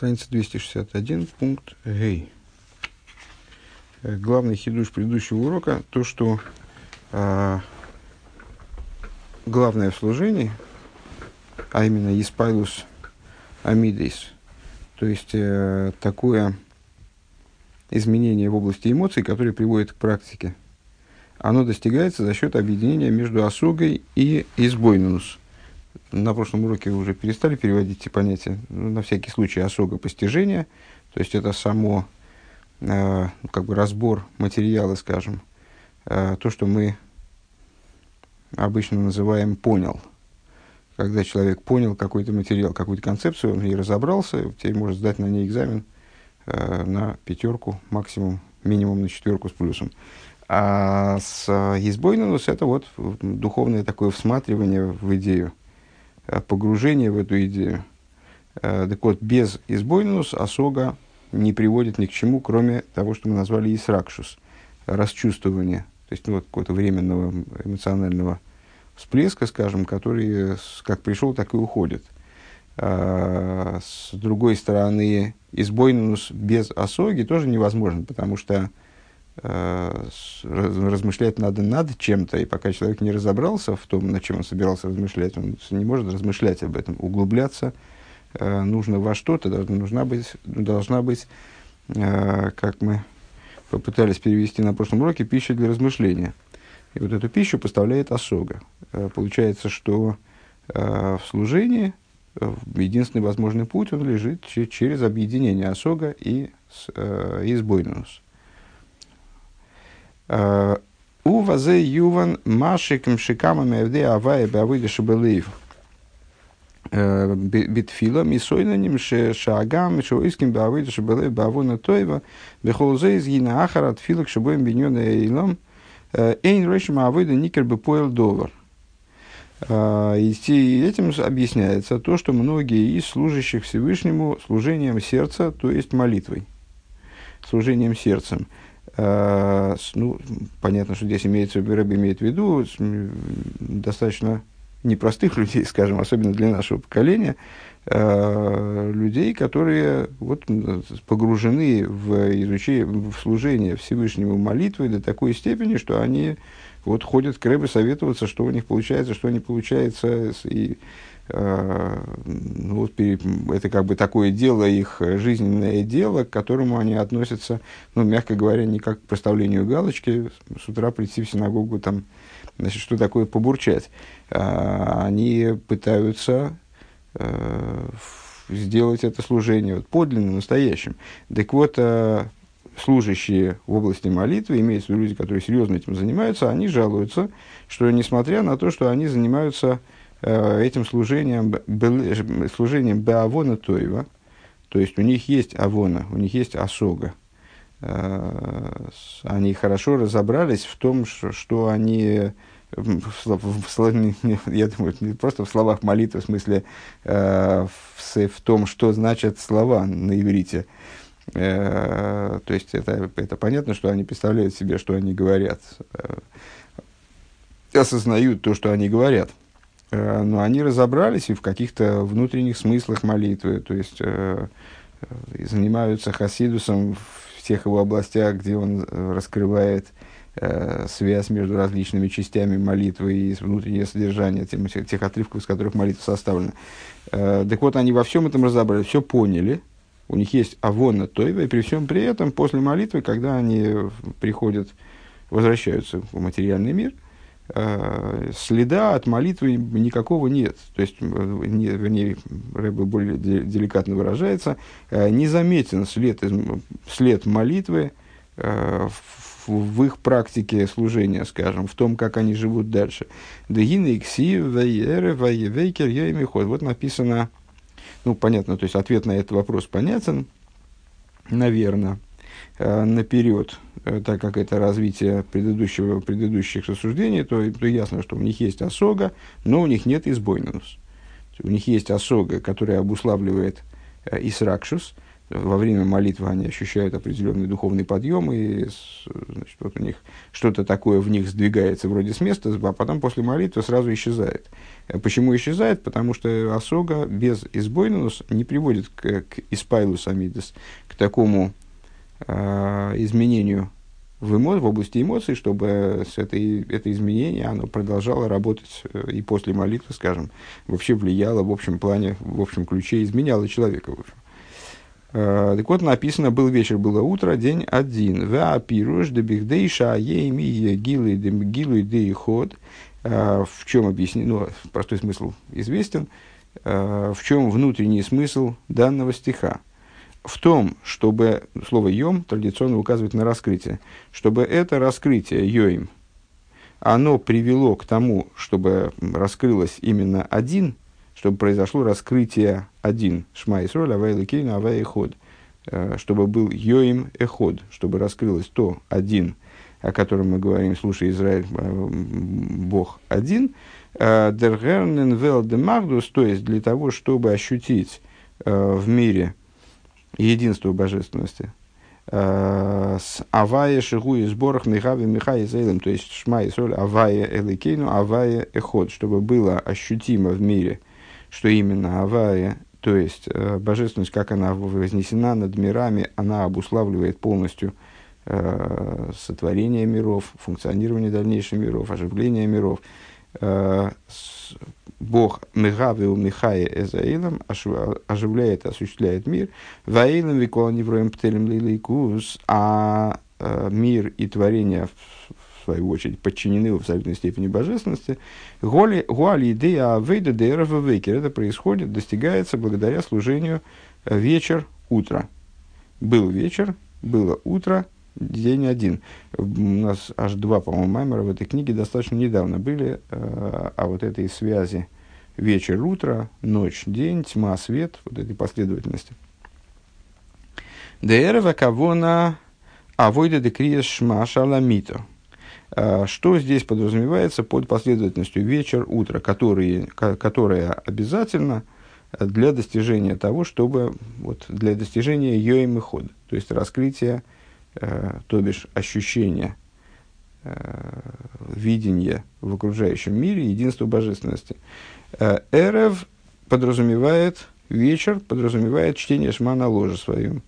Страница 261, пункт Гей. Э, главный хидуш предыдущего урока то, что э, главное в служении, а именно Испайлус Амидейс, то есть э, такое изменение в области эмоций, которое приводит к практике, оно достигается за счет объединения между осугой и избойнус – на прошлом уроке уже перестали переводить эти понятия. Ну, на всякий случай осога постижения, то есть это само э, как бы разбор материала, скажем, э, то, что мы обычно называем понял. Когда человек понял какой-то материал, какую-то концепцию, он и разобрался, теперь может сдать на ней экзамен э, на пятерку, максимум, минимум на четверку с плюсом. А с избойнус это вот духовное такое всматривание в идею Э, погружение в эту идею. Э, так вот, без избойнус осога не приводит ни к чему, кроме того, что мы назвали исракшус, расчувствование, то есть ну, вот, какого-то временного эмоционального всплеска, скажем, который как пришел, так и уходит. А, с другой стороны, избойнус без осоги тоже невозможен, потому что Э, размышлять надо над чем-то, и пока человек не разобрался в том, над чем он собирался размышлять, он не может размышлять об этом, углубляться э, нужно во что-то, должна быть, должна быть, э, как мы попытались перевести на прошлом уроке, пища для размышления. И вот эту пищу поставляет осога. Получается, что в служении единственный возможный путь он лежит через объединение осога и избойнус. У вазе юван машиком шикамами авде авая бавыда шабелеев. Битфила мисойнаним шагам шоиским бавыда шабелеев бавона тойва бехолзе из гина ахара тфилок шабоем биньона эйлом эйн решма авыда никер бы довар. И этим объясняется то, что многие из служащих Всевышнему служением сердца, то есть молитвой, служением сердцем – Э, ну, понятно, что здесь имеется, Рэб имеет в виду достаточно непростых людей, скажем, особенно для нашего поколения, э, людей, которые вот, погружены в изучение, в служение Всевышнему молитвы до такой степени, что они вот ходят к Рэбе советоваться, что у них получается, что не получается, и Э, ну, вот, это как бы такое дело, их жизненное дело, к которому они относятся, ну, мягко говоря, не как к проставлению галочки, с утра прийти в синагогу, там, значит, что такое побурчать. А, они пытаются э, сделать это служение вот, подлинным, настоящим. Так вот, э, служащие в области молитвы, имеются люди, которые серьезно этим занимаются, они жалуются, что несмотря на то, что они занимаются Э, этим служением, служением Беавона Тоева, то есть у них есть Авона, у них есть Осога. Э, они хорошо разобрались в том, что они в, в, я думаю, не просто в словах молитвы, в смысле э, в, в том, что значат слова на иврите. Э, то есть это, это понятно, что они представляют себе, что они говорят, э, осознают то, что они говорят. Э, но они разобрались и в каких-то внутренних смыслах молитвы, то есть э, э, занимаются хасидусом в тех его областях, где он раскрывает связь между различными частями молитвы и внутреннее содержание тех, тех отрывков, из которых молитва составлена. Так вот, они во всем этом разобрались, все поняли, у них есть авона тойва, и при всем при этом, после молитвы, когда они приходят, возвращаются в материальный мир – следа от молитвы никакого нет. То есть, э, не, вернее, Рэбе более деликатно выражается, э, не заметен след, след молитвы в, в их практике служения, скажем, в том, как они живут дальше. Вот написано, ну, понятно, то есть ответ на этот вопрос понятен, наверное, наперед Э, так как это развитие предыдущего, предыдущих рассуждений, то, то ясно, что у них есть осога, но у них нет избойнус. У них есть осога, которая обуславливает э, исракшус, во время молитвы они ощущают определенный духовный подъем, и значит, вот у них что-то такое в них сдвигается вроде с места, а потом после молитвы сразу исчезает. Э, почему исчезает? Потому что осога без избойнус не приводит к, к испайлус амидес, к такому э, изменению в, эмо, в области эмоций, чтобы с этой, это изменение оно продолжало работать э, и после молитвы, скажем, вообще влияло в общем плане, в общем ключе, изменяло человека. В общем. Uh, так вот, написано, был вечер, было утро, день один. Ва пируш дебихдейша ейми гилы гилы дей ход. В чем объяснение, ну, простой смысл известен. В чем внутренний смысл данного стиха? В том, чтобы слово «йом» традиционно указывает на раскрытие, чтобы это раскрытие «йоим», оно привело к тому, чтобы раскрылось именно один, чтобы произошло раскрытие один, Шма Исроль, Авай Ликейну, Авай Эход, э, чтобы был Йоим Эход, чтобы раскрылось то один, о котором мы говорим, слушай, Израиль, э, Бог один, э, Дергернен Вел Демагдус, то есть для того, чтобы ощутить в мире – единству божественности. Э, с Авая Шигу и сборах Михави Михай Зейлем, то есть Шма и Соль Авая Эликейну, Авая Эход, чтобы было ощутимо в мире, что именно Авая, то есть э, божественность, как она вознесена над мирами, она обуславливает полностью э, сотворение миров, функционирование дальнейших миров, оживление миров. Бог Мегаве у Михая Эзаилом оживляет, осуществляет мир. Ваилом Викола Невроем Птелем Лиликус, а э, мир и творение в свою очередь, подчинены в абсолютной степени божественности. Гуали идея вейда дейрова вейкер. Это происходит, достигается благодаря служению вечер-утро. Был вечер, было утро, день один. У нас аж два, по-моему, маймера в этой книге достаточно недавно были, э, а вот этой связи вечер, утро, ночь, день, тьма, свет, вот этой последовательности. Дерева кавона авойда декриес шма шаламито. Э, что здесь подразумевается под последовательностью вечер, утро, которые, которая обязательно для достижения того, чтобы вот, для достижения ее и то есть раскрытия то бишь ощущение, э, видение в окружающем мире, единство божественности. Э, Эрев подразумевает вечер, подразумевает чтение шма на ложе своем.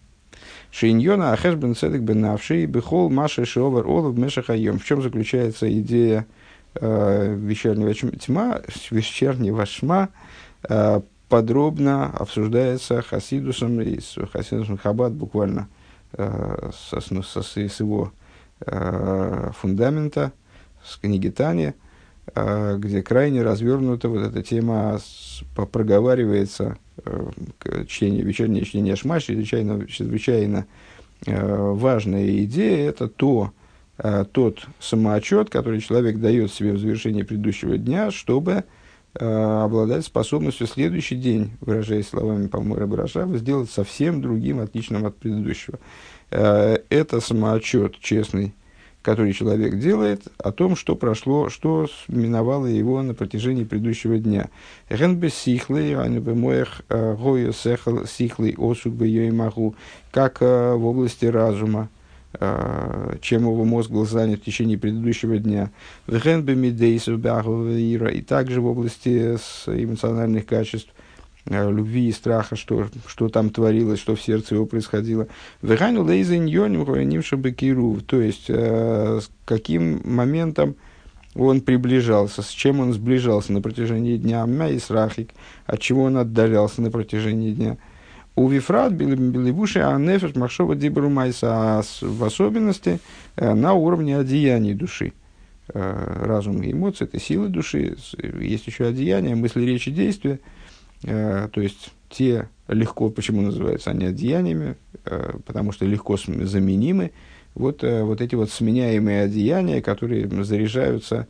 Шиньона Ахеш бен Цедек бен Навши Бехол Маша Шиовар Олов Мешахайом. В чем заключается идея э, вечернего тьма, вечернего шма, э, подробно обсуждается Хасидусом и Хасидусом Хабад буквально – Э, со, со, с его э, фундамента, с книги Тани, э, где крайне развернута вот эта тема, проговаривается чтение, вечернее чтение Шма, чрезвычайно, чрезвычайно важная идея, это то, тот самоотчет, который человек дает себе в завершении предыдущего дня, чтобы обладать способностью следующий день, выражаясь словами Барашава, сделать совсем другим, отличным от предыдущего. Э, это самоотчет честный, который человек делает о том, что прошло, что миновало его на протяжении предыдущего дня. Э, как э, в области разума, чем его мозг был занят в течение предыдущего дня. И также в области эмоциональных качеств – Э, любви и страха, что, что там творилось, что в сердце его происходило. То есть, э, с каким моментом он приближался, с чем он сближался на протяжении дня, и срахик, от чего он отдалялся на протяжении дня. У Вифрат Белибуши Анефеш Махшова Дибру Майса, в особенности э, на уровне одеяний души. Разум и эмоции – это силы души, есть еще одеяния, мысли, речи, действия – Э, то есть те легко, почему называются они одеяниями, э, потому что легко заменимы. Вот, э, вот эти вот сменяемые одеяния, которые заряжаются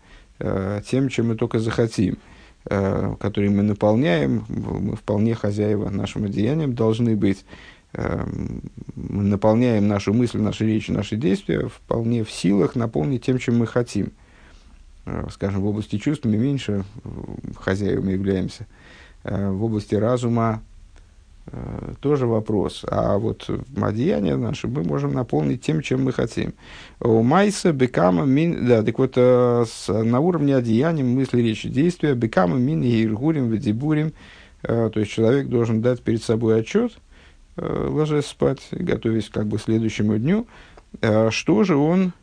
тем, чем мы только захотим, которые мы наполняем, мы вполне хозяева нашим одеянием должны быть. Мы наполняем нашу мысль, наши речи, наши действия вполне в силах наполнить тем, чем мы хотим. Скажем, в области чувств мы меньше хозяевами являемся – Э, в области разума Э, тоже вопрос. А вот одеяние наше мы можем наполнить тем, чем мы хотим. У Майса бекама мин... Да, так вот, э, на уровне одеяния, мысли, речи, действия, бекама мин иргурим, ведибурим. Э, то есть, человек должен дать перед собой отчет, ложась спать, готовясь как бы к следующему дню, что же он Э,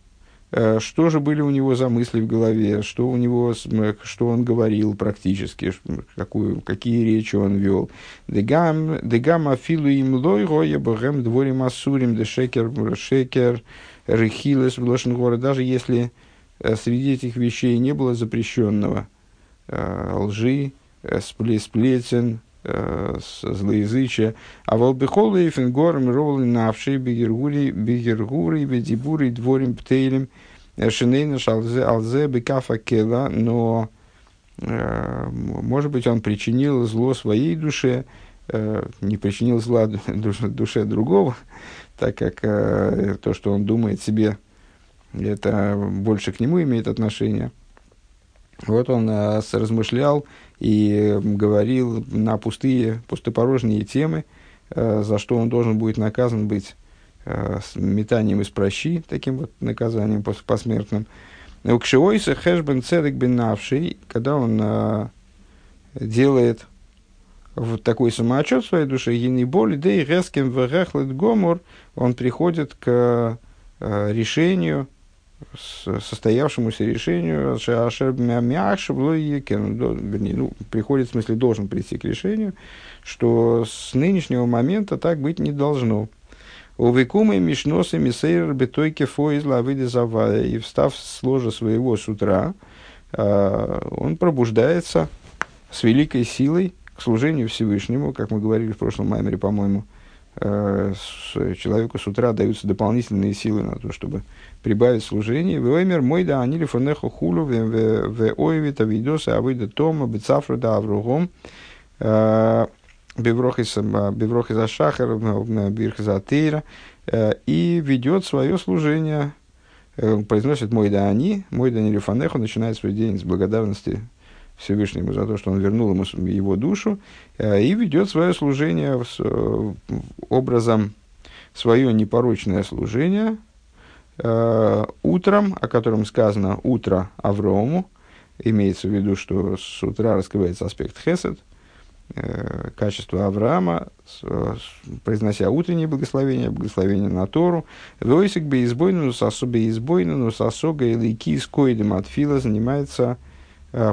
что же были у него за мысли в голове, что у него, что он говорил практически, какую, какие речи он вел. Дегам афилу им лой роя богем дворим асурим де шекер шекер рехилес в гора. Даже если э, среди этих вещей не было запрещенного э, лжи, сплетен, злоязычия. А волбихолы и фингором ровли навши бигергури бигергури бедибури дворим птейлем шинейна шалзе алзе бекафа кела, но э, может быть он причинил зло своей душе, э, не причинил зла душе другого, так как э, то, что он думает себе, это больше к нему имеет отношение. Вот он размышлял и говорил на пустые, пустопорожние темы, э, за что он должен будет наказан быть э, с метанием из прощи, таким вот наказанием посмертным. Укшиойса хэшбен цедек бен навший, когда он э, делает вот такой самоотчет своей душе, ени боли, да и резким вэрехлет гомор, он приходит к решению, состоявшемуся решению, ну, приходит, в смысле, должен прийти к решению, что с нынешнего момента так быть не должно. У Викумы Мишносы Мисейр Бетойке Фоизла Завая, и встав с ложа своего с утра, а, он пробуждается с великой силой к служению Всевышнему, как мы говорили в прошлом маймере, по-моему, человеку с утра даются дополнительные силы на то, чтобы прибавить служение. Воймер мой да они лифонеху хулу в ойвита видоса авида тома бецафра да авругом э, беврохис ашахар бирхис атеира э, и ведет свое служение произносит мой да они, мой да нелифанеху, начинает свой день с благодарности Всевышнему за то, что он вернул ему его душу, э, и ведет свое служение э, образом, свое непорочное служение э, утром, о котором сказано «утро Аврому», имеется в виду, что с утра раскрывается аспект хесед, качество Авраама, произнося утреннее благословение, благословение на Тору. Войсик бы избойну, с особо избойну, с осога или кис койдем от фила занимается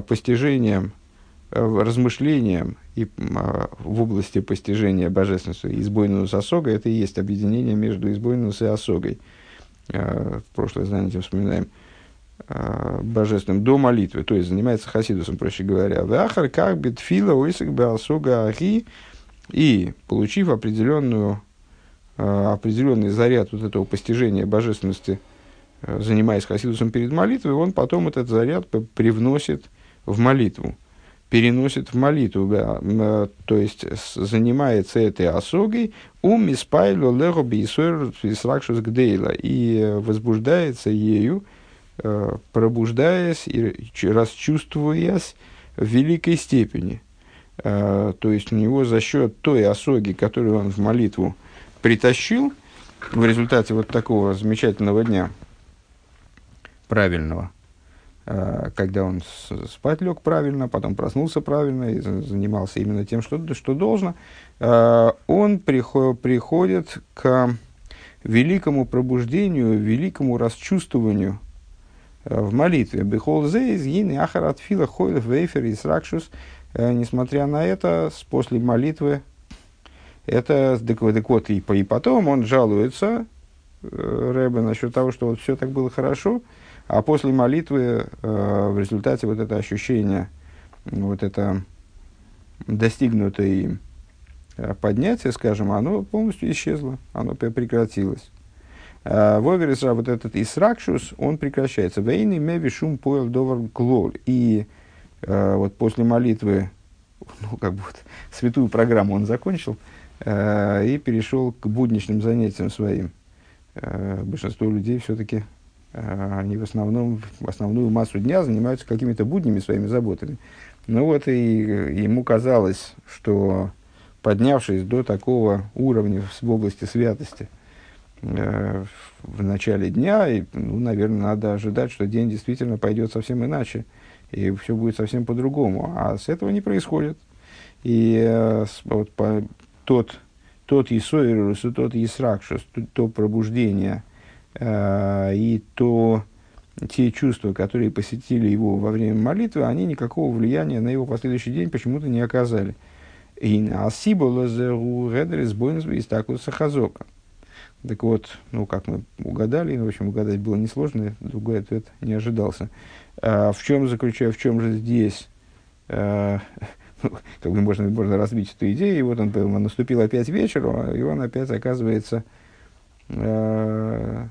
постижением, э, размышлением и а, в области постижения божественности избойнус осога, это и есть объединение между избойнус и осогой. Э, в прошлое занятие вспоминаем божественным до молитвы, то есть занимается хасидусом, проще говоря. Вахар как битфила ойсак осога ахи и получив определенную, определенный заряд вот этого постижения божественности Э, занимаясь хасидусом перед молитвой, он потом этот заряд привносит в молитву, переносит в молитву, э, то есть занимается этой осогой, ум испайло лего бейсуэр гдейла, и возбуждается ею, э, пробуждаясь и расчувствуясь в великой степени. То есть у него за счет той осоги, которую он в молитву притащил, в результате вот такого замечательного дня – правильного, а, когда он спать лег правильно, потом проснулся правильно и занимался именно тем, что, что должно, а, он приходит к великому пробуждению, великому расчувствованию а, в молитве. Бехол зейз, yin ахарат фила хойлев вейфер и сракшус. Несмотря на это, после молитвы, это, так, так вот, и, и потом он жалуется, э, Рэбе, насчет того, что вот все так было хорошо, а после молитвы э, в результате вот это ощущение, вот это достигнутое им э, поднятие, скажем, оно полностью исчезло, оно прекратилось. Э, Воверисра, вот этот Исракшус, он прекращается. Вейны меви шум поел довар глор. И э, вот после молитвы, ну, как бы вот, святую программу он закончил э, и перешел к будничным занятиям своим. Э, большинство людей все-таки они в основном, в основную массу дня занимаются какими-то буднями своими заботами. Ну вот и ему казалось, что поднявшись до такого уровня в области святости э, в начале дня, и, ну, наверное, надо ожидать, что день действительно пойдет совсем иначе, и все будет совсем по-другому. А с этого не происходит. И э, вот, по, тот, тот Исоирус и тот Исракшус, то, пробуждение э, и то, те чувства, которые посетили его во время молитвы, они никакого влияния на его последующий день почему-то не оказали. И на Асибола у Редрис Бойнсби из Такуса Хазока. Так вот, ну, как мы угадали, в общем, угадать было несложно, другой ответ не ожидался. А, в чем заключается, в чем же здесь, а, как бы можно, можно разбить эту идею, и вот он, он наступил опять вечер, и он опять оказывается а,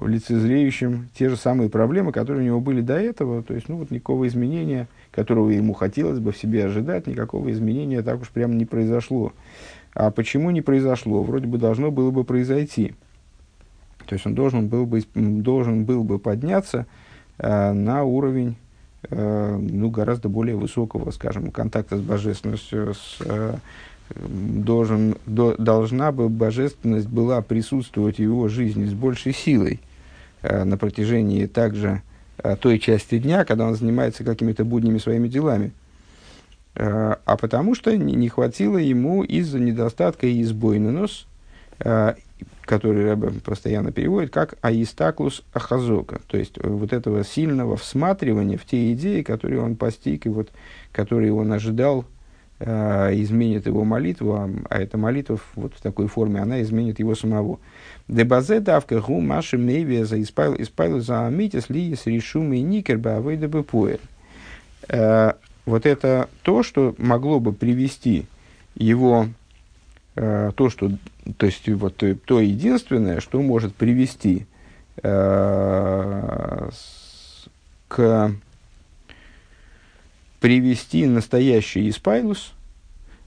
лицезреющим те же самые проблемы, которые у него были до этого, то есть, ну, вот никакого изменения, которого ему хотелось бы в себе ожидать, никакого изменения так уж прямо не произошло. А почему не произошло? Вроде бы должно было бы произойти. То есть он должен был бы, должен был бы подняться э, на уровень э, ну, гораздо более высокого, скажем, контакта с божественностью, с, э, должен, до, должна бы божественность была присутствовать в его жизни с большей силой э, на протяжении также э, той части дня, когда он занимается какими-то будними своими делами. Э, а потому что не, не хватило ему из-за недостатка избойненос, э, который Рэбе постоянно переводит как аистаклус ахазока, то есть вот этого сильного всматривания в те идеи, которые он постиг и вот, которые он ожидал изменит его молитву, а, а эта молитва вот в такой форме, она изменит его самого. Дебазе давка гу маши мейвия за испайлу за амитис лиес решумы никер бавейда бепуэль вот это то, что могло бы привести его, э, то, что, то есть вот то, единственное, что может привести к привести настоящий испайлус,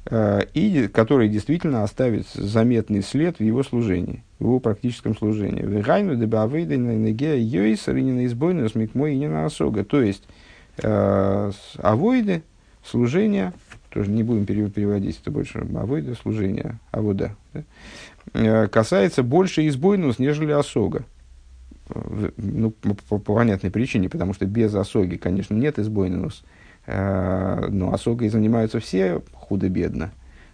и который действительно оставит заметный след в его служении, в его практическом служении. Вегайну дебавейда на неге йойс ринина избойну смекмой и не на осога. То есть, э, авоиды, служение, тоже не будем переводить это больше, авоиды, служение, авода, да, э, касается больше избойнус, нежели осога. Ну, по, по понятной причине, потому что без осоги, конечно, нет избойнус, э, но осогой занимаются все худо-бедно.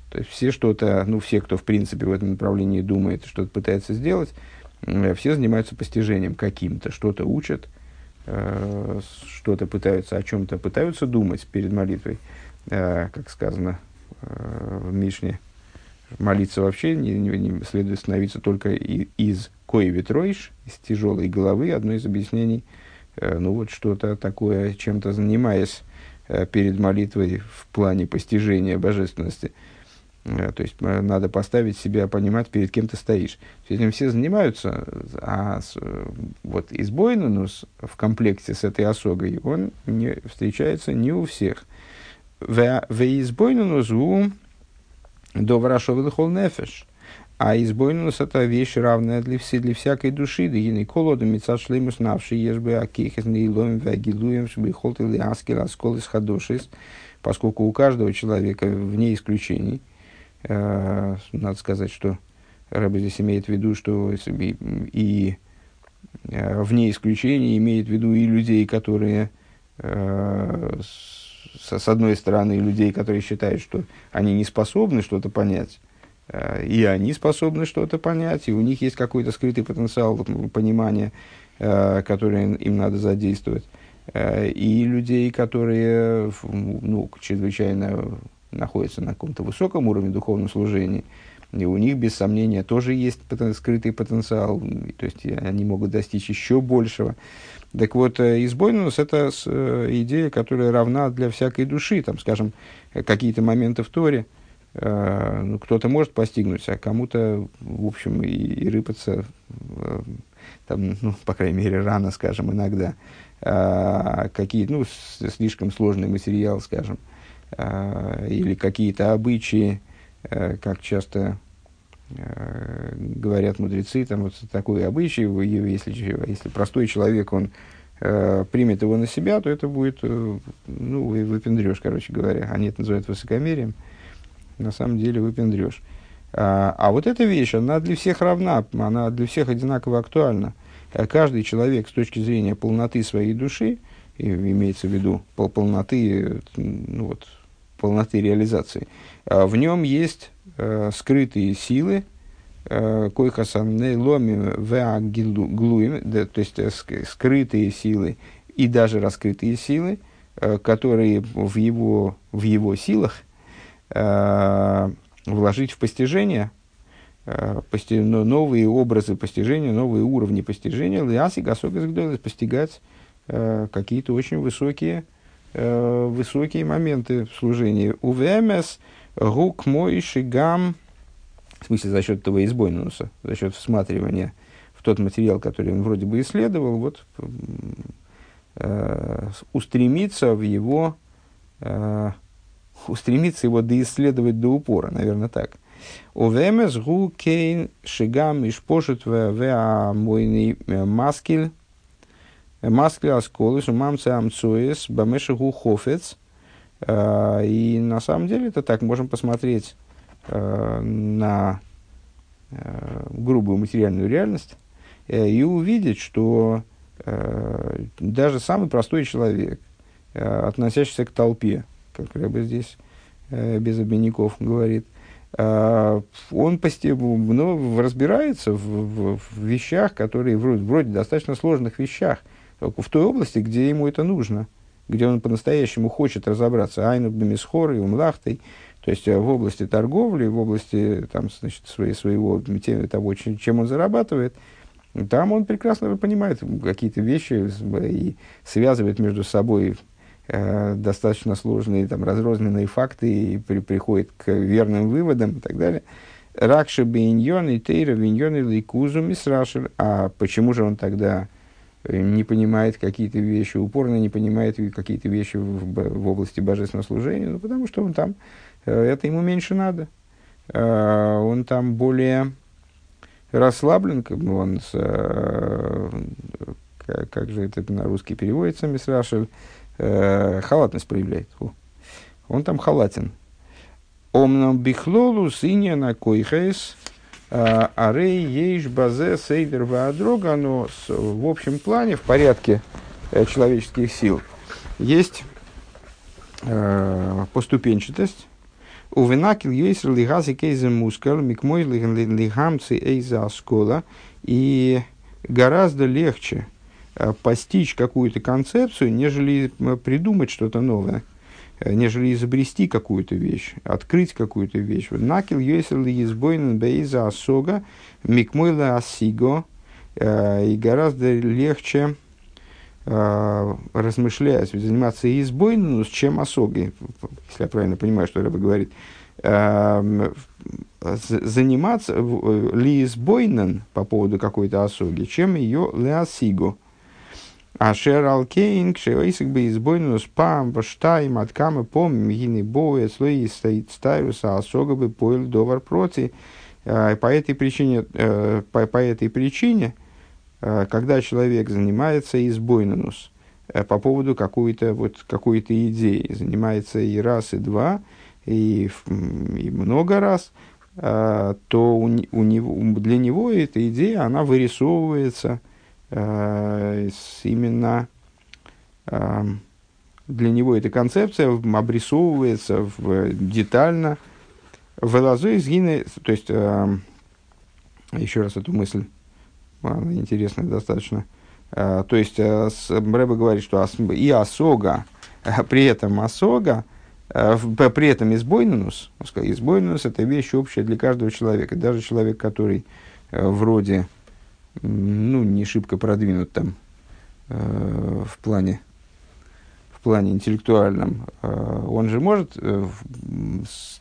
То есть все что-то, ну, все, кто в принципе в этом направлении думает, что-то пытается сделать, э, все занимаются постижением каким-то, что-то учат, Э, что-то пытаются, о чем-то пытаются думать перед молитвой, э, как сказано э, в Мишне, молиться вообще не, не, не следует становиться только и, из кое ветроиш, из тяжелой головы, одно из объяснений, ну вот что-то такое, чем-то занимаясь перед молитвой в плане постижения божественности – Э, то есть э, надо поставить себя, понимать, перед кем ты стоишь. Этим все занимаются, а э, вот избойнунус в комплекте с этой осогой, он не, встречается не у всех. В избойнунус у доврашовый хол нефеш. А избойнус это вещь равная для, все, для всякой души. Да и колоду мецад шлеймус навши ежбы акихес неилоем вагилуем шбы холты ли аскел аскол из хадошис. Поскольку у каждого человека, вне исключений, Э, надо сказать, что Рэбе здесь имеет в виду, что и, и э, вне исключения имеет в виду и людей, которые э, с, с одной стороны, людей, которые считают, что они не способны что-то понять, и они способны что-то понять, и у них есть какой-то скрытый потенциал понимания, который им надо задействовать. И людей, которые ну, чрезвычайно находятся на каком-то высоком уровне духовного служения, и у них, без сомнения, тоже есть скрытый потенциал, то есть они могут достичь еще большего. Так вот, э, избойнус – это э, идея, которая равна для всякой души. Там, скажем, какие-то моменты в Торе, э, ну, кто-то может постигнуть, а кому-то, в общем, и, и рыпаться, там, ну, по крайней мере, рано, скажем, иногда. А, какие, ну, слишком сложный материал, скажем – Э, или какие-то обычаи, э, как часто э, говорят мудрецы, там вот такой обычай, если, если простой человек, он примет его на себя, то это будет, ну, выпендрешь, короче говоря. Они это называют высокомерием. На самом деле выпендрешь. А, а вот эта вещь, она для всех равна, она для всех одинаково актуальна. Э, каждый человек с точки зрения полноты своей души, имеется в виду пол полноты, ну вот, полноты реализации, э, в нем есть э, скрытые силы, э, койхасан ломи глуим, то есть э, скрытые силы и даже раскрытые силы, э, которые в его, в его силах э, вложить в постижение, э, пости, новые образы постижения, новые уровни постижения, ляс и гасок постигать э, какие-то очень высокие, э, высокие моменты в служении. УВМС гук мой шигам, в смысле за счет этого избойнуса, за счет всматривания в тот материал, который он вроде бы исследовал, вот э, устремиться в его э, устремиться его доисследовать до упора, наверное, так. Увемес гу кейн шигам ишпошет в мойный э, маскель э, маскель асколы мамце амцуес бамеши гу хофец. Э, и на самом деле это так, можем посмотреть на грубую материальную реальность и увидеть, что даже самый простой человек, относящийся к толпе, как Рэбе здесь э, без обменников говорит, э, он постепенно ну, разбирается в, в, в вещах, которые вроде, вроде достаточно сложных вещах, только в той области, где ему это нужно, где он по-настоящему хочет разобраться, айну бемисхор и умлахтой, то есть э, в области торговли, в области там, значит, своей, своего, того, чем он зарабатывает, там он прекрасно понимает какие-то вещи и связывает между собой э, достаточно сложные, там, разрозненные факты и при, приходит к верным выводам и так далее. Ракша бейньон и тейра виньон и лейкузу мисрашер. А почему же он тогда э, не понимает какие-то вещи, упорно не понимает какие-то вещи в, в области божественного служения? Ну, потому что он там, э, это ему меньше надо. Э, он там более расслаблен, он, как, как же это на русский переводится, мисрашель, э, халатность проявляет. О, он там халатен. Омнам бихлолу синя на койхес, а, арей ейш базе сейдер ваадрога, но в общем плане, в порядке э, человеческих сил, есть э, поступенчатость, у винакил есть лигази кейзе мускал, микмой лигамцы эйза аскола, и гораздо легче постичь какую-то концепцию, нежели придумать что-то новое, э, нежели изобрести какую-то вещь, открыть какую-то вещь. Накил йойсел избойнен бейза асога микмойла асиго. Э, и гораздо легче размышлять, заниматься избойнену, чем осогой, если я правильно понимаю, что Рэба говорит, заниматься ли избойнен по поводу какой-то осоги, чем ее леосиго. А шер алкейн, кшевейсик бы избойнус пам, баштайм, откамы пом, мигины боуэ, слои стоит стайруса, осога бы поил довар проти. По этой причине, э, по, по этой причине, э, когда человек занимается избойнус э, по поводу какой-то вот, какой-то идеи, занимается и раз, и два, и, и много раз, то у, у него, для него эта идея, она вырисовывается – именно э, для него эта концепция обрисовывается в, детально. В лазу изгины, то есть, э, еще раз эту мысль, она интересная достаточно, то есть, Рэба говорит, что и осога, при этом осога, при этом избойнус, избойнус это вещь общая для каждого человека, даже человек, который вроде ну, не шибко продвинут там э, в плане в плане интеллектуальном, э, он же может э,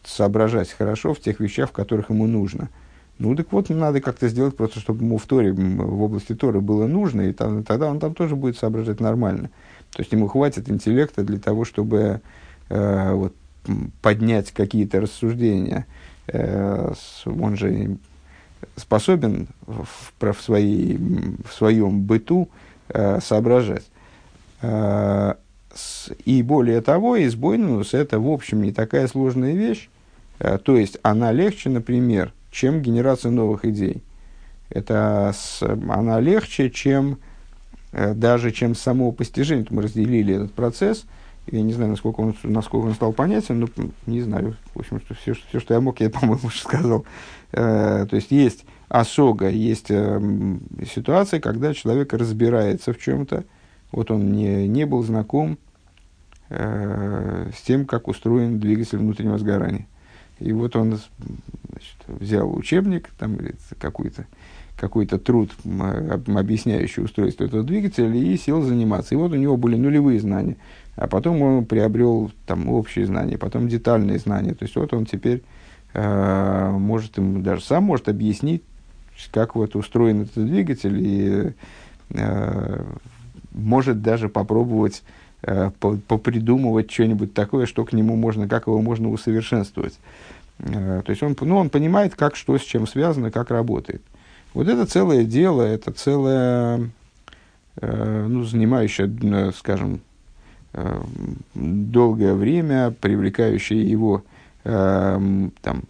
соображать хорошо в тех вещах, в которых ему нужно. Ну, так вот, надо как-то сделать просто, чтобы ему в Торе, в области Торы было нужно, и там, тогда он там тоже будет соображать нормально. То есть ему хватит интеллекта для того, чтобы э, вот, поднять какие-то рассуждения. Э, он же способен в, в, своей, в своем быту э, соображать. Э, с, и более того, избойнус – это, в общем, не такая сложная вещь, То есть она легче, например, чем генерация новых идей. Это с, она легче, чем даже чем само постижение. Мы разделили этот процесс – я не знаю, насколько он, насколько он стал понятен, но не знаю. В общем, что все, все что я мог, я, по-моему, уже сказал. Э, то есть есть осога, есть э, ситуация, когда человек разбирается в чем-то. Вот он не, не был знаком э, с тем, как устроен двигатель внутреннего сгорания. И вот он значит, взял учебник, там какой-то какой-то труд, объясняющий устройство этого двигателя, и сел заниматься. И вот у него были нулевые знания. А потом он приобрел там общие знания, потом детальные знания. То есть вот он теперь э, может ему даже сам может объяснить, как вот устроен этот двигатель, и э, может даже попробовать э, попридумывать что-нибудь такое, что к нему можно, как его можно усовершенствовать. Э, то есть он, ну, он понимает, как что с чем связано, как работает. Вот это целое дело, это целое, э, ну, занимающее, э, скажем, долгое время привлекающие его э, там,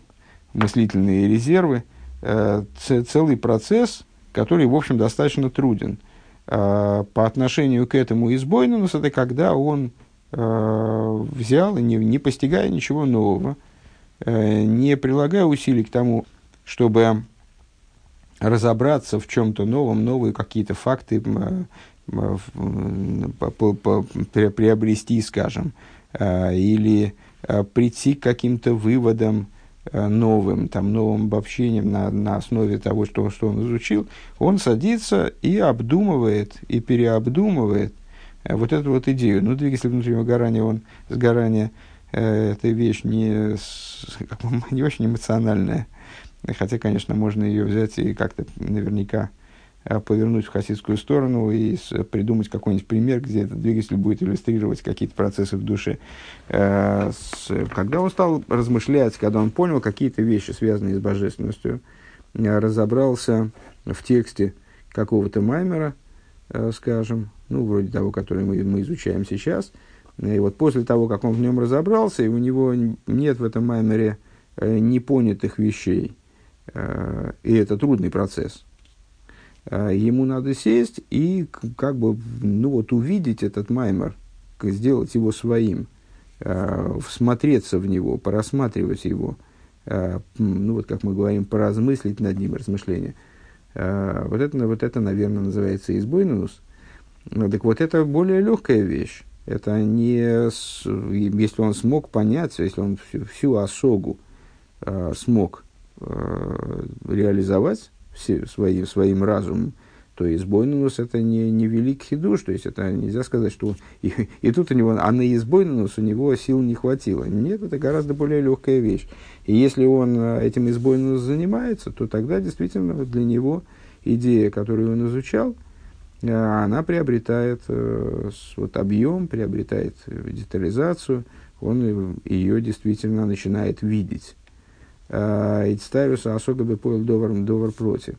мыслительные резервы, э, целый процесс, который, в общем, достаточно труден. По отношению к этому избойнус, это когда он взял, не, не постигая ничего нового, не прилагая усилий к тому, чтобы разобраться в чем-то новом, новые какие-то факты, приобрести, скажем, э, или э, прийти к каким-то выводам э, новым, там, новым обобщением на, на основе того, что, что он изучил, он садится и обдумывает, и переобдумывает вот эту вот идею. Ну, двигатель внутреннего горания, он, сгорание, э, это вещь не, не очень эмоциональная, хотя, конечно, можно ее взять и как-то наверняка Э, повернуть в хасидскую сторону и придумать какой-нибудь пример, где этот двигатель будет иллюстрировать какие-то процессы в душе. Э, когда он стал размышлять, когда он понял какие-то вещи, связанные с божественностью, э, разобрался в тексте какого-то маймера, скажем, ну, вроде того, который мы, мы изучаем сейчас, и вот после того, как он в нем разобрался, и у него нет в этом маймере непонятых вещей, и это трудный процесс – а, ему надо сесть и как бы ну вот увидеть этот маймер, сделать его своим, а, всмотреться в него, порассматривать его, а, ну вот как мы говорим, поразмыслить над ним, размышления. Вот это, вот это, наверное, называется избойнус. Так вот, это более легкая вещь. Это не, если он смог понять, если он всю, всю осогу смог реализовать, все, своим, своим разумом, то избойнус это не, не великий душ, то есть это нельзя сказать, что и, и тут у него, а на избойнус у него сил не хватило. Нет, это гораздо более легкая вещь. И если он э, этим избойнус занимается, то тогда действительно для него идея, которую он изучал, э, она приобретает э, вот, объем, приобретает детализацию, он ее действительно начинает видеть. Ицтариуса особо бы поел довар, довар против.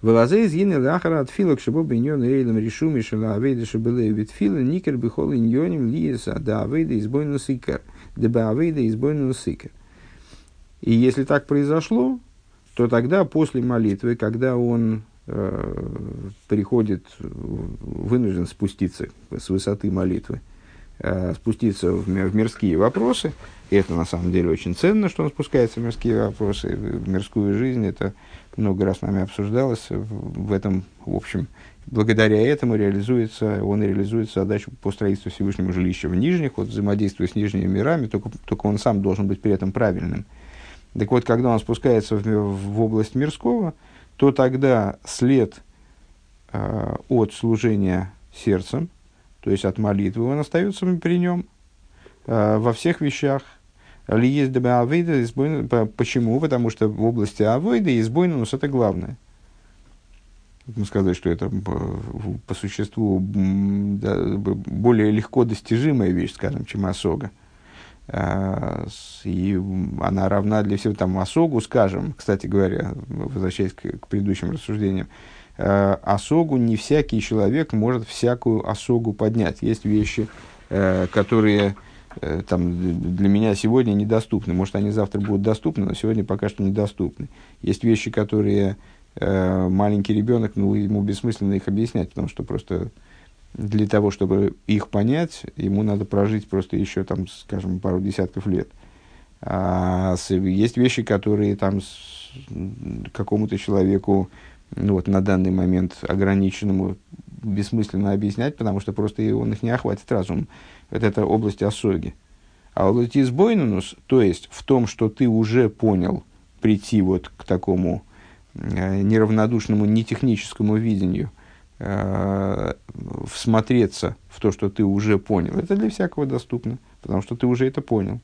Вылазы из Йины Лахара от Филок, чтобы биньон Эйлем решуми шела Авейда Шабелей Витфила, Никер Бихол Иньоним Лиеса, да Авейда избойну Сикер, да Авейда избойну Сикер. И если так произошло, то тогда после молитвы, когда он э, приходит, вынужден спуститься с высоты молитвы, э, спуститься в, в мирские вопросы, и это на самом деле очень ценно, что он спускается в мирские вопросы, в мирскую жизнь. Это много раз нами обсуждалось. В этом, в общем, благодаря этому реализуется, он реализует задачу по строительству Всевышнего жилища в нижних, вот взаимодействуя с нижними мирами, только, только он сам должен быть при этом правильным. Так вот, когда он спускается в, в область мирского, то тогда след э, от служения сердцем, то есть от молитвы, он остается при нем э, во всех вещах, ли есть авейда, почему? Потому что в области авейда избойнус это главное. Мы сказали, что это по существу более легко достижимая вещь, скажем, чем осога. А, и она равна для всего там осогу, скажем, кстати говоря, возвращаясь к, к предыдущим рассуждениям, а, осогу не всякий человек может всякую осогу поднять. Есть вещи, э, которые э, там, для меня сегодня недоступны. Может, они завтра будут доступны, но сегодня пока что недоступны. Есть вещи, которые э, маленький ребенок, ну, ему бессмысленно их объяснять, потому что просто для того, чтобы их понять, ему надо прожить просто еще, там, скажем, пару десятков лет. А есть вещи, которые там какому-то человеку вот, на данный момент ограниченному бессмысленно объяснять, потому что просто он их не охватит разум. Это, это область осоги. А область избойнунус, то есть в том, что ты уже понял, прийти вот к такому э, неравнодушному, нетехническому видению, э, всмотреться в то, что ты уже понял, это для всякого доступно, потому что ты уже это понял.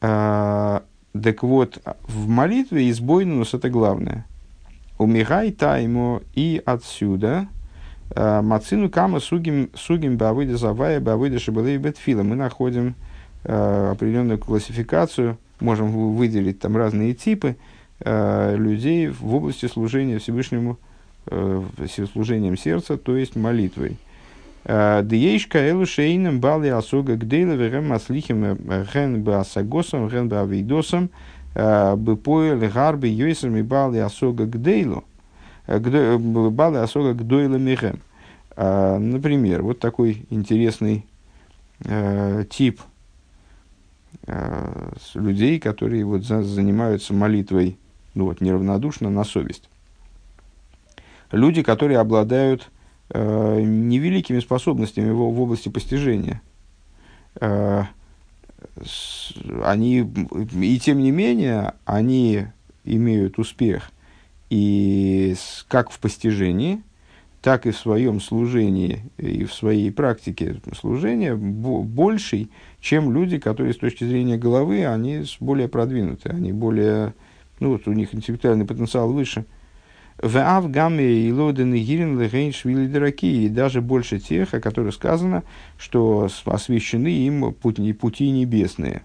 Э, так вот, в молитве избойнунус это главное – у Михай Тайму и отсюда э, Мацину Кама Сугим Сугим Бавыда Завая Бавыда Шабалей Бетфила. Мы находим э, определенную классификацию, можем выделить там разные типы э, людей в области служения Всевышнему, служением сердца, то есть молитвой. Диешка элу шейным бали асога гдейла верем маслихим ген баасагосом, ген баавейдосом, Бепоэль гарби йойсами бали асога гдейлу. Бали асога гдойла михем. Например, вот такой интересный э, тип э, людей, которые вот за, занимаются молитвой ну вот, неравнодушно на совесть. Люди, которые обладают э, невеликими способностями в, в области постижения. Э, они, и тем не менее, они имеют успех и как в постижении, так и в своем служении и в своей практике служения больший, чем люди, которые с точки зрения головы, они более продвинуты, они более, ну вот у них интеллектуальный потенциал выше. В Авгаме и Лоден и Гирин Легейн Швили Драки, и даже больше тех, о которых сказано, что освящены им пути, пути небесные.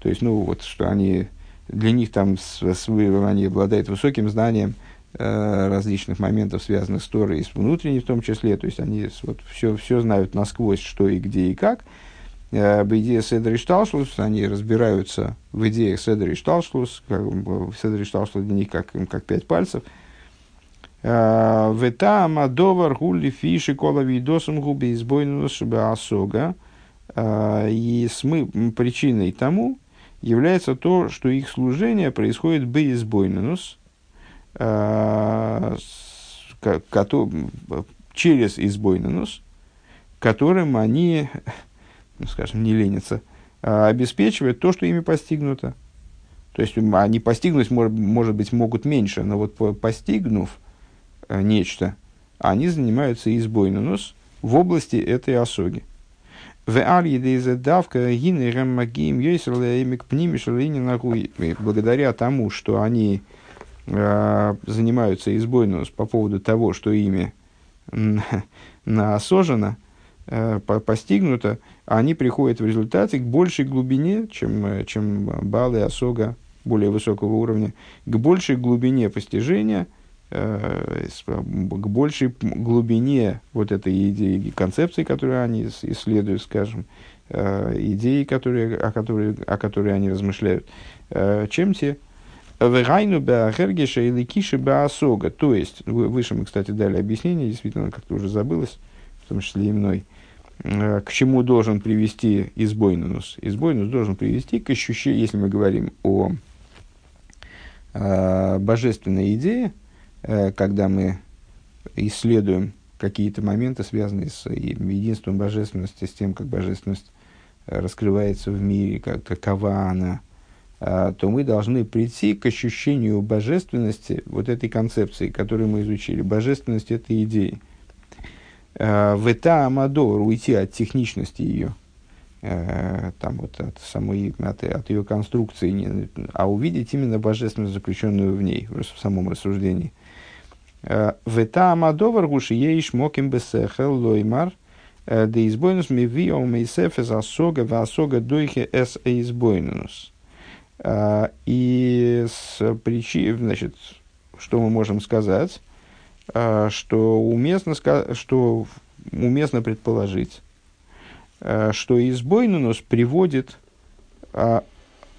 То есть, ну, вот, что они, для них там, с, с, они обладают высоким знанием э, различных моментов, связанных с Торой, и с внутренней в том числе, то есть, они вот, все, все знают насквозь, что и где и как. Э, об идее Седри Шталшлус, они разбираются в идеях Седри Шталшлус, как, Седри Шталшлус для них как, как пять пальцев – Вета Амадовар Гули Фиши Кола Видосом Губи Избойнус Асога. И смы, причиной тому является то, что их служение происходит беизбойнус, через избойнус, которым они, ну, скажем, не ленятся, обеспечивают то, что ими постигнуто. То есть они постигнуть, может, быть, могут меньше, но вот постигнув, Э, нечто, они занимаются избойнунус в области этой осоги. В давка благодаря тому, что они э, занимаются избойнус по поводу того, что ими наосожено, э, постигнуто, они приходят в результате к большей глубине, чем, э, чем балы осога более высокого уровня, к большей глубине постижения – Э, к большей глубине вот этой идеи, концепции, которую они исследуют, скажем, э, идеи, которые, о, которые, о которой они размышляют, э, чем те Вегайну беахергиша или киши беасога. То есть, выше мы, кстати, дали объяснение, действительно, как-то уже забылось, в том числе и мной, к чему должен привести избойнус. Избойнус должен привести к ощущению, если мы говорим о божественной идее, Э, когда мы исследуем какие-то моменты, связанные с единством божественности, с тем, как божественность э, раскрывается в мире, как какова она, э, то мы должны прийти к ощущению божественности вот этой концепции, которую мы изучили, божественности этой идеи. В это Амадор уйти от техничности ее, там вот от самой, от, от ее конструкции, а увидеть именно божественность, заключенную в ней, в самом рассуждении – Вета Амадовар гуши ейш моким бесехел лоймар, да избойнус ми ви омейсеф из асога в асога дойхе эс избойнус. И с причин, значит, что мы можем сказать, что уместно, что уместно предположить, что избойнунус приводит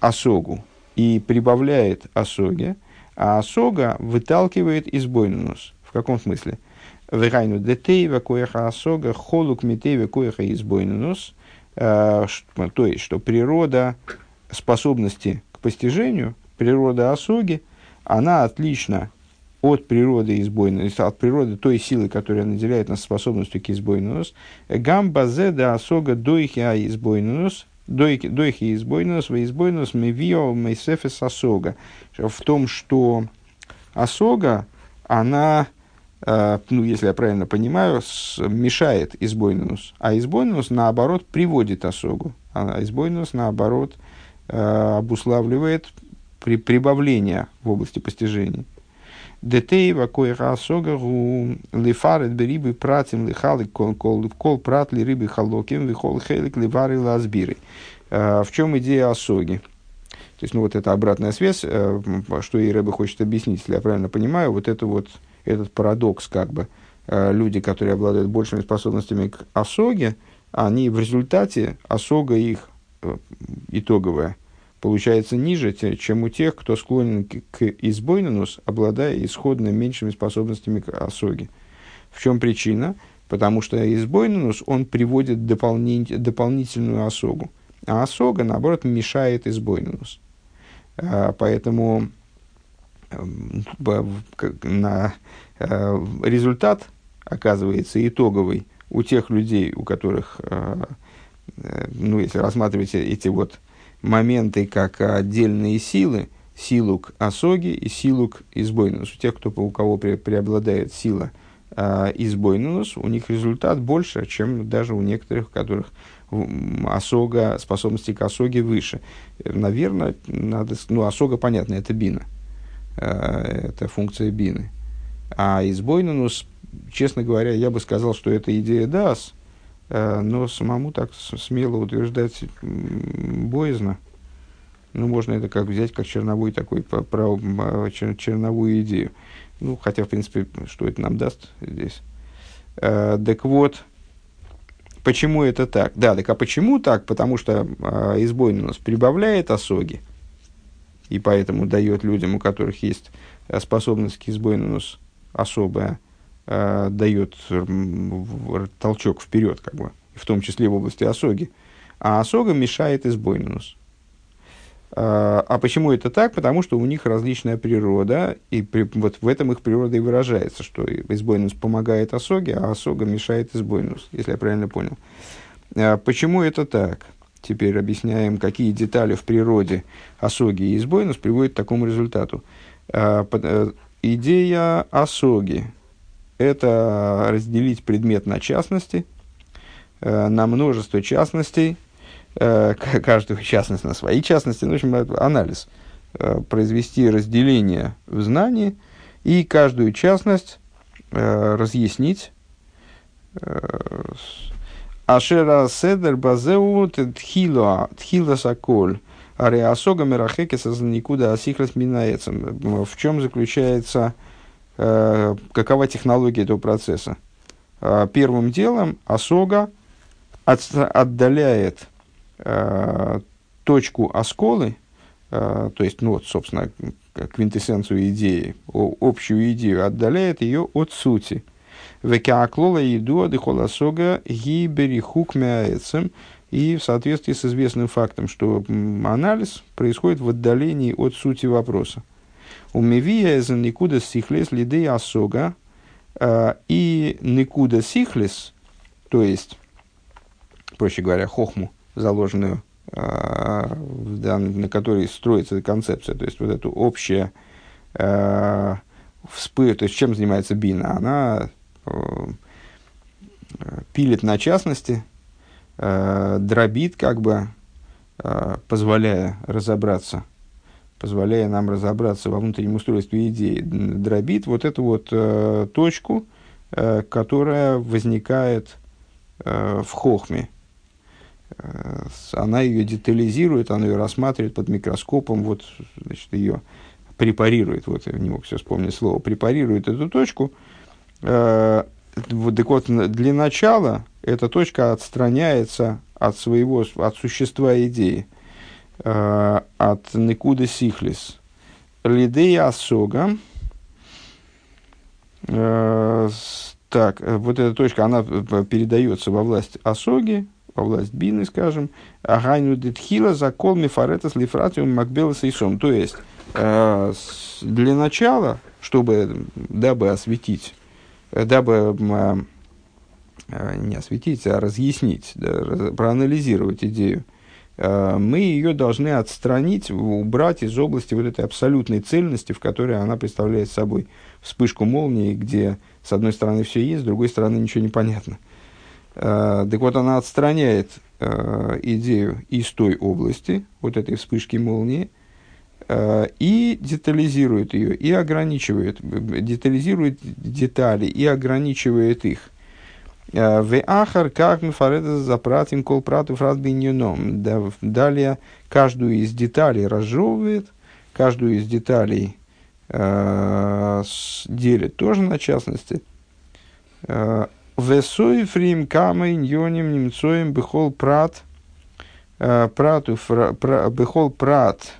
осогу и прибавляет осоге, а осога выталкивает избойнунус. В каком смысле? Вегайну детейва коеха осога холук метейва коеха избойнунус. То есть, что природа способности к постижению, природа осоги, она отлична от природы избойности, от природы той силы, которая наделяет нас способностью к избойнус. Гамба да осога дойхи а избойнус, дойхи избойнус, во избойнус мевио мейсефес осога. В том, что осога, она, э, ну, если я правильно понимаю, мешает избойнус, а избойнус, наоборот, приводит осогу. А избойнус, наоборот, э, обуславливает при прибавление в области постижения. Детейва коеха асога гу лифарет берибы пратим лихалик кол кол кол прат ли рыбы халоким вихол хелик ливары лазбиры. Э, в чем идея осоги? То есть, ну, вот это обратная связь, э, что и Рэбе хочет объяснить, если я правильно понимаю, вот это вот, этот парадокс, как бы, э, люди, которые обладают большими способностями к осоге, они в результате, осога их итоговая, получается ниже, чем у тех, кто склонен к избойнанус, обладая исходно меньшими способностями к осоге. В чем причина? Потому что избойнанус, он приводит дополнительную осогу. А осога, наоборот, мешает избойнанус. А, поэтому эм, на э, результат оказывается итоговый у тех людей, у которых, э, э, ну, если рассматривать эти вот моменты как отдельные силы, силу к осоге и силу к избойнусу. У тех, кто, у кого преобладает сила э, избойнус, у них результат больше, чем даже у некоторых, у которых осога, способности к осоге выше. Наверное, надо, ну, осога, понятно, это бина. Э, это функция бины. А избойнус, честно говоря, я бы сказал, что это идея дас – но самому так смело утверждать боязно. Ну, можно это как взять как черновую такой про, а, чер, черновую идею. Ну, хотя, в принципе, что это нам даст здесь. Э, так вот, почему это так? Да, так а почему так? Потому что э, избойнус прибавляет осоги, и поэтому дает людям, у которых есть способность к избойнус особая, э, дает толчок вперед, как бы, в том числе в области осоги. А осога мешает избойнус. Э, а почему это так? Потому что у них различная природа, и при, вот в этом их природа и выражается, что избойнус помогает осоге, а осога мешает избойнус, если я правильно понял. Э, почему это так? Теперь объясняем, какие детали в природе осоги и избойнус приводят к такому результату. Э, идея осоги, это разделить предмет на частности, э, на множество частностей, э, каждую частность на свои частности, ну, в общем, анализ, э, произвести разделение в знании и каждую частность разъяснить. Ашера седер базеу тхило саколь. Ареасога мерахекеса никуда асихлас минаецем. В чем заключается какова технология этого процесса. Э, первым делом осога от, отдаляет э, точку осколы, то есть, ну вот, собственно, квинтэссенцию идеи, общую идею, отдаляет ее от сути. Векааклола еду адыхоласога гиберихук мяэцем. И в соответствии с известным фактом, что анализ происходит в отдалении от сути вопроса. У Мевия за Никуда Сихлес Лидей Асога э, и Никуда Сихлес, то есть, проще говоря, хохму, заложенную, э, на которой строится концепция, то есть вот эту общее э, вспы, то есть чем занимается Бина? Она пилит на частности, дробит как бы, позволяя разобраться позволяя нам разобраться во внутреннем устройстве идеи, дробит вот эту вот э, точку, э, которая возникает э, в хохме. Э, она ее детализирует, она ее рассматривает под микроскопом, вот, значит, ее препарирует, вот я не мог все вспомнить слово, препарирует эту точку. Э, вот, так вот, для начала эта точка отстраняется от своего, от существа идеи, от Никуда Сихлис. Лидея Асога, так, вот эта точка, она передается во власть Асоги, во власть Бины, скажем, Агайну Дитхила за кол мифаретас лифратиум макбелас и сом. То есть, для начала, чтобы, дабы осветить, дабы Э, не осветить, а разъяснить, да, проанализировать идею, э, мы ее должны отстранить, убрать из области вот этой абсолютной цельности, в которой она представляет собой вспышку молнии, где с одной стороны все есть, с другой стороны ничего не понятно. Э, так вот, она отстраняет идею из той области, вот этой вспышки молнии, и детализирует ее, и ограничивает, детализирует детали, и ограничивает их. Э, в ахар как мы фареда запратим кол прату фрат. Далее каждую из деталей разжевывает, каждую из деталей э, делит тоже на частности. Э, Весой фрим камой ньоним немцоем бехол прат э, прату бехол прат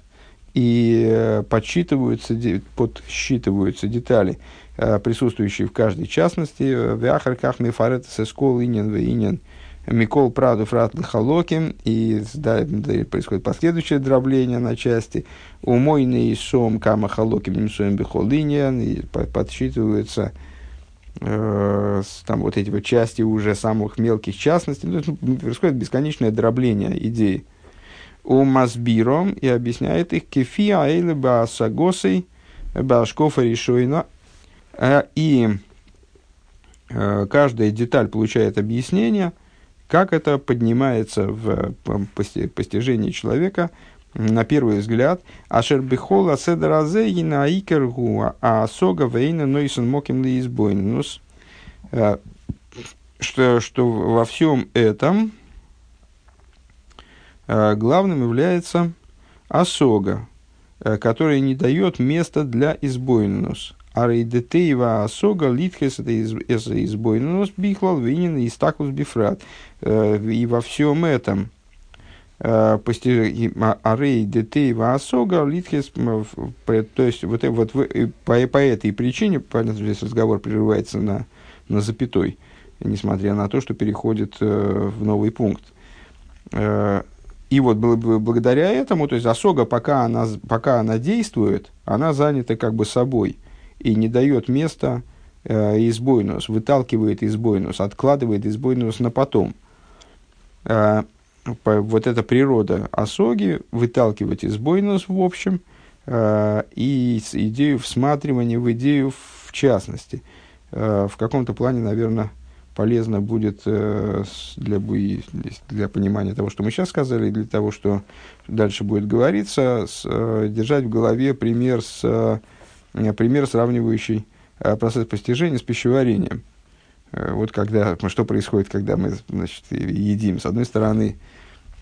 и подсчитываются, подсчитываются детали присутствующие в каждой частности. Э, в Ахарках Мифарет Сескол Инин Инин Микол Праду Фрат Лахалоким. И да, происходит последующее дробление на части. Умойный Сом Кама Халоким Немсоем Бихол Инин. И подсчитываются э, там вот эти вот части уже самых мелких частностей. Ну, происходит бесконечное дробление идей. У Масбиром и объясняет их кефия эйле баасагосой башкофа решойна Э, и э, каждая деталь получает объяснение, как это поднимается в постижении человека на первый взгляд. Ашер бихола седразе и на икергу, а сога вейна нойсон моким ли избойнус. Э, что, что во всем этом главным является осога, который не дает места для избойнус. А рейдетеева асога литхес это избойнус бихлал винин и стакус бифрат. Э, и во всем этом э, арей детеева асога литхес, то есть вот, вот по, по этой причине, понятно, здесь разговор прерывается на, на запятой, несмотря на то, что переходит э, в новый пункт. И вот благодаря этому, то есть осога, пока она, пока она действует, она занята как бы собой – и не дает места э, избойнус, выталкивает избойнус, откладывает избойнус на потом. Э, вот эта природа осоги, выталкивать избойнус в общем, э, и идею всматривания в идею в частности. Э, в каком-то плане, наверное, полезно будет э, для, для понимания того, что мы сейчас сказали, и для того, что дальше будет говориться, держать в голове пример с пример, сравнивающий э, процесс постижения с пищеварением. Э, вот когда, что происходит, когда мы значит, едим. С одной стороны,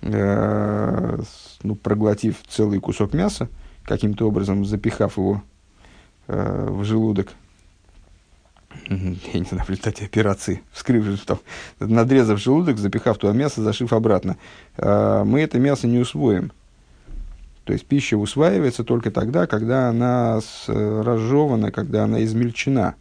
ну, проглотив целый кусок мяса, каким-то образом запихав его в желудок, я не знаю, в результате операции, вскрыв, там, надрезав желудок, запихав туда мясо, зашив обратно, мы это мясо не усвоим. То есть пища усваивается только тогда, когда она разжевана, когда она измельчена.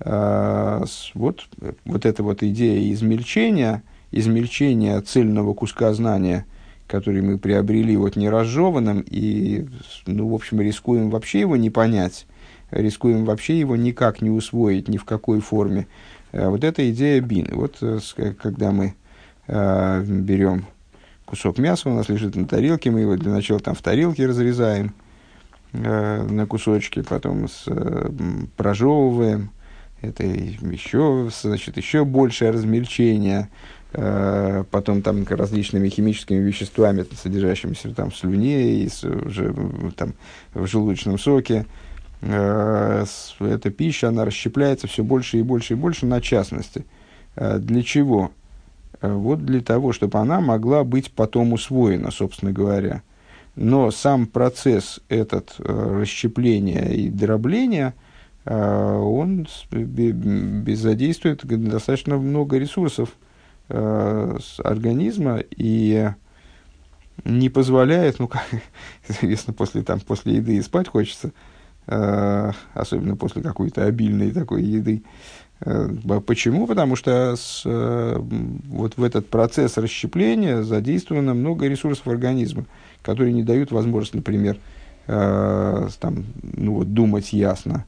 А, вот, вот эта вот идея измельчения, измельчения цельного куска знания, который мы приобрели вот неразжеванным, и, ну, в общем, рискуем вообще его не понять, рискуем вообще его никак не усвоить, ни в какой форме. А, вот эта идея бин. Вот э, когда мы э, берем кусок мяса у нас лежит на тарелке, мы его для начала там в тарелке разрезаем э, на кусочки, потом с, э, прожевываем. Это еще, значит, еще большее размельчение, э, потом там различными химическими веществами, содержащимися там в слюне и с, уже там в желудочном соке. Э, эта пища, она расщепляется все больше и больше и больше на частности. Э, для чего? Э, вот для того, чтобы она могла быть потом усвоена, собственно говоря. Но сам процесс этот э, расщепления и дробления, э, он задействует достаточно много ресурсов э, организма и не позволяет, ну, как известно, после, там, после еды и спать хочется, э, особенно после какой-то обильной такой еды. Э, почему? Потому что с, э, вот в этот процесс расщепления задействовано много ресурсов организма, которые не дают возможность, например, э, там, ну, вот, думать ясно,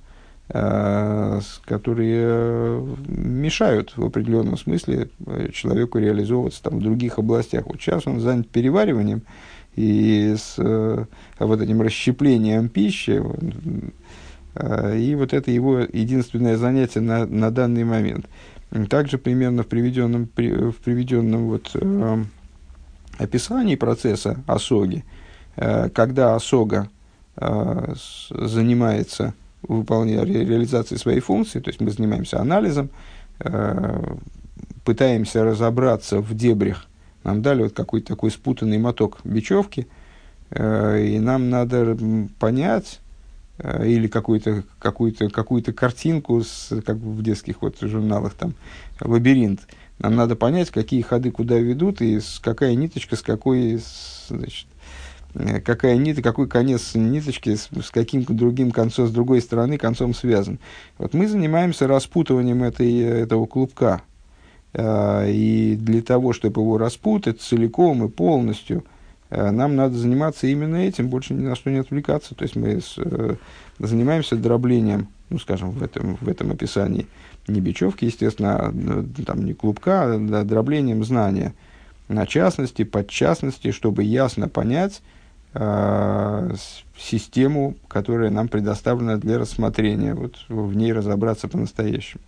э, которые э, мешают в определенном смысле человеку реализовываться там, в других областях. Вот сейчас он занят перевариванием и с э, вот этим расщеплением пищи. Э, и вот это его единственное занятие на, на данный момент. Также примерно в приведенном, в приведенном вот, э, описании процесса осоги, э, когда осога э, занимается выполнением реализации своей функции, то есть мы занимаемся анализом, э, пытаемся разобраться в дебрях. Нам дали вот какой-то такой спутанный моток бечевки, э, и нам надо понять, или какую-то какую какую картинку, с, как в детских вот журналах, там, лабиринт. Нам надо понять, какие ходы куда ведут, и с, какая ниточка с какой, значит, Э, какая нитка, какой конец ниточки с, с каким другим концом, с другой стороны концом связан. Вот мы занимаемся распутыванием этой, этого клубка. Э, и для того, чтобы его распутать целиком и полностью, э, нам надо заниматься именно этим, больше ни на что не отвлекаться. То есть мы с, занимаемся дроблением, ну, скажем, в этом, в этом описании, не бечевки, естественно, а, там не клубка, а дроблением знания на частности, под частности, чтобы ясно понять, э, систему, которая нам предоставлена для рассмотрения, вот в ней разобраться по-настоящему.